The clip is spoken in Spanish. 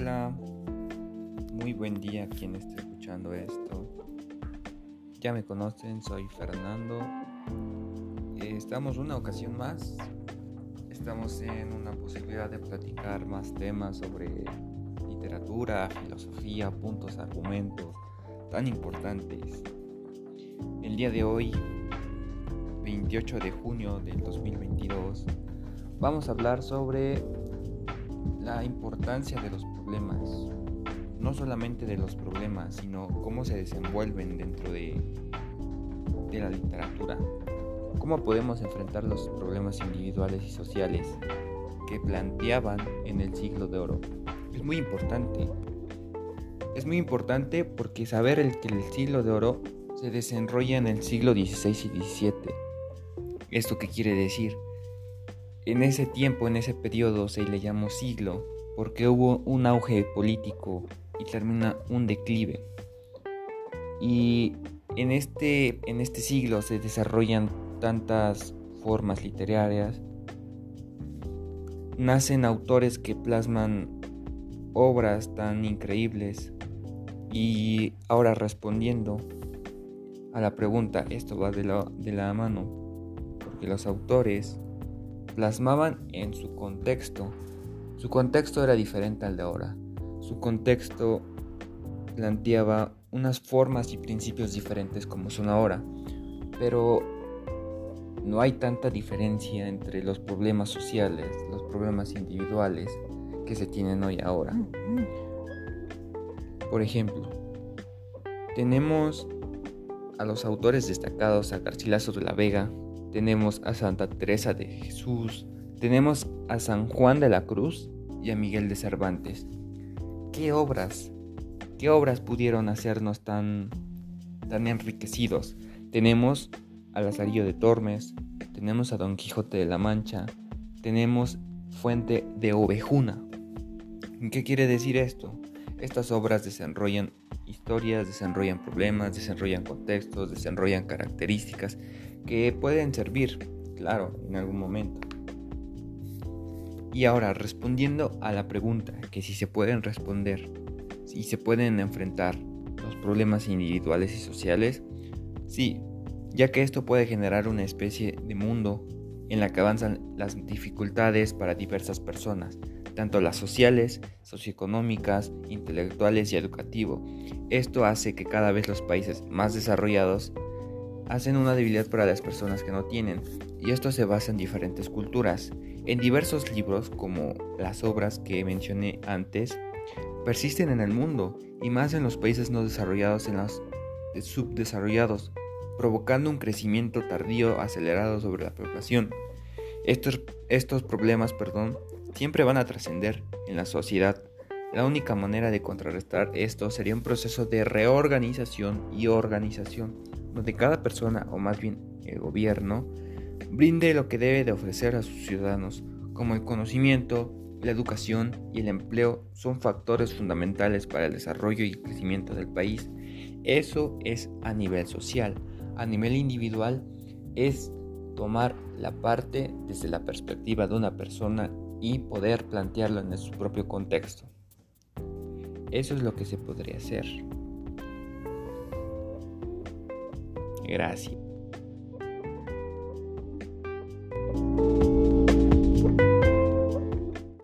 Hola, muy buen día quien esté escuchando esto. Ya me conocen, soy Fernando. Eh, estamos una ocasión más. Estamos en una posibilidad de platicar más temas sobre literatura, filosofía, puntos, argumentos tan importantes. El día de hoy, 28 de junio del 2022, vamos a hablar sobre la importancia de los problemas, no solamente de los problemas, sino cómo se desenvuelven dentro de, de la literatura, cómo podemos enfrentar los problemas individuales y sociales que planteaban en el siglo de oro. Es muy importante. Es muy importante porque saber el que el siglo de oro se desarrolla en el siglo XVI y XVII. ¿Esto qué quiere decir? En ese tiempo, en ese periodo, se le llamó siglo porque hubo un auge político y termina un declive. Y en este, en este siglo se desarrollan tantas formas literarias, nacen autores que plasman obras tan increíbles y ahora respondiendo a la pregunta, esto va de la, de la mano, porque los autores plasmaban en su contexto. Su contexto era diferente al de ahora. Su contexto planteaba unas formas y principios diferentes como son ahora. Pero no hay tanta diferencia entre los problemas sociales, los problemas individuales que se tienen hoy ahora. Por ejemplo, tenemos a los autores destacados a Garcilaso de la Vega, tenemos a Santa Teresa de Jesús, tenemos a San Juan de la Cruz y a Miguel de Cervantes. ¿Qué obras? ¿Qué obras pudieron hacernos tan, tan enriquecidos? Tenemos a Lazarillo de Tormes, tenemos a Don Quijote de la Mancha, tenemos Fuente de Ovejuna. ¿Qué quiere decir esto? Estas obras desarrollan historias, desarrollan problemas, desarrollan contextos, desarrollan características que pueden servir, claro, en algún momento. Y ahora, respondiendo a la pregunta, que si se pueden responder, si se pueden enfrentar los problemas individuales y sociales, sí, ya que esto puede generar una especie de mundo en la que avanzan las dificultades para diversas personas, tanto las sociales, socioeconómicas, intelectuales y educativo. Esto hace que cada vez los países más desarrollados hacen una debilidad para las personas que no tienen, y esto se basa en diferentes culturas. En diversos libros, como las obras que mencioné antes, persisten en el mundo, y más en los países no desarrollados en los subdesarrollados, provocando un crecimiento tardío acelerado sobre la población. Estos, estos problemas perdón, siempre van a trascender en la sociedad. La única manera de contrarrestar esto sería un proceso de reorganización y organización donde cada persona, o más bien el gobierno, brinde lo que debe de ofrecer a sus ciudadanos, como el conocimiento, la educación y el empleo son factores fundamentales para el desarrollo y crecimiento del país. Eso es a nivel social. A nivel individual es tomar la parte desde la perspectiva de una persona y poder plantearlo en su propio contexto. Eso es lo que se podría hacer. Gracias.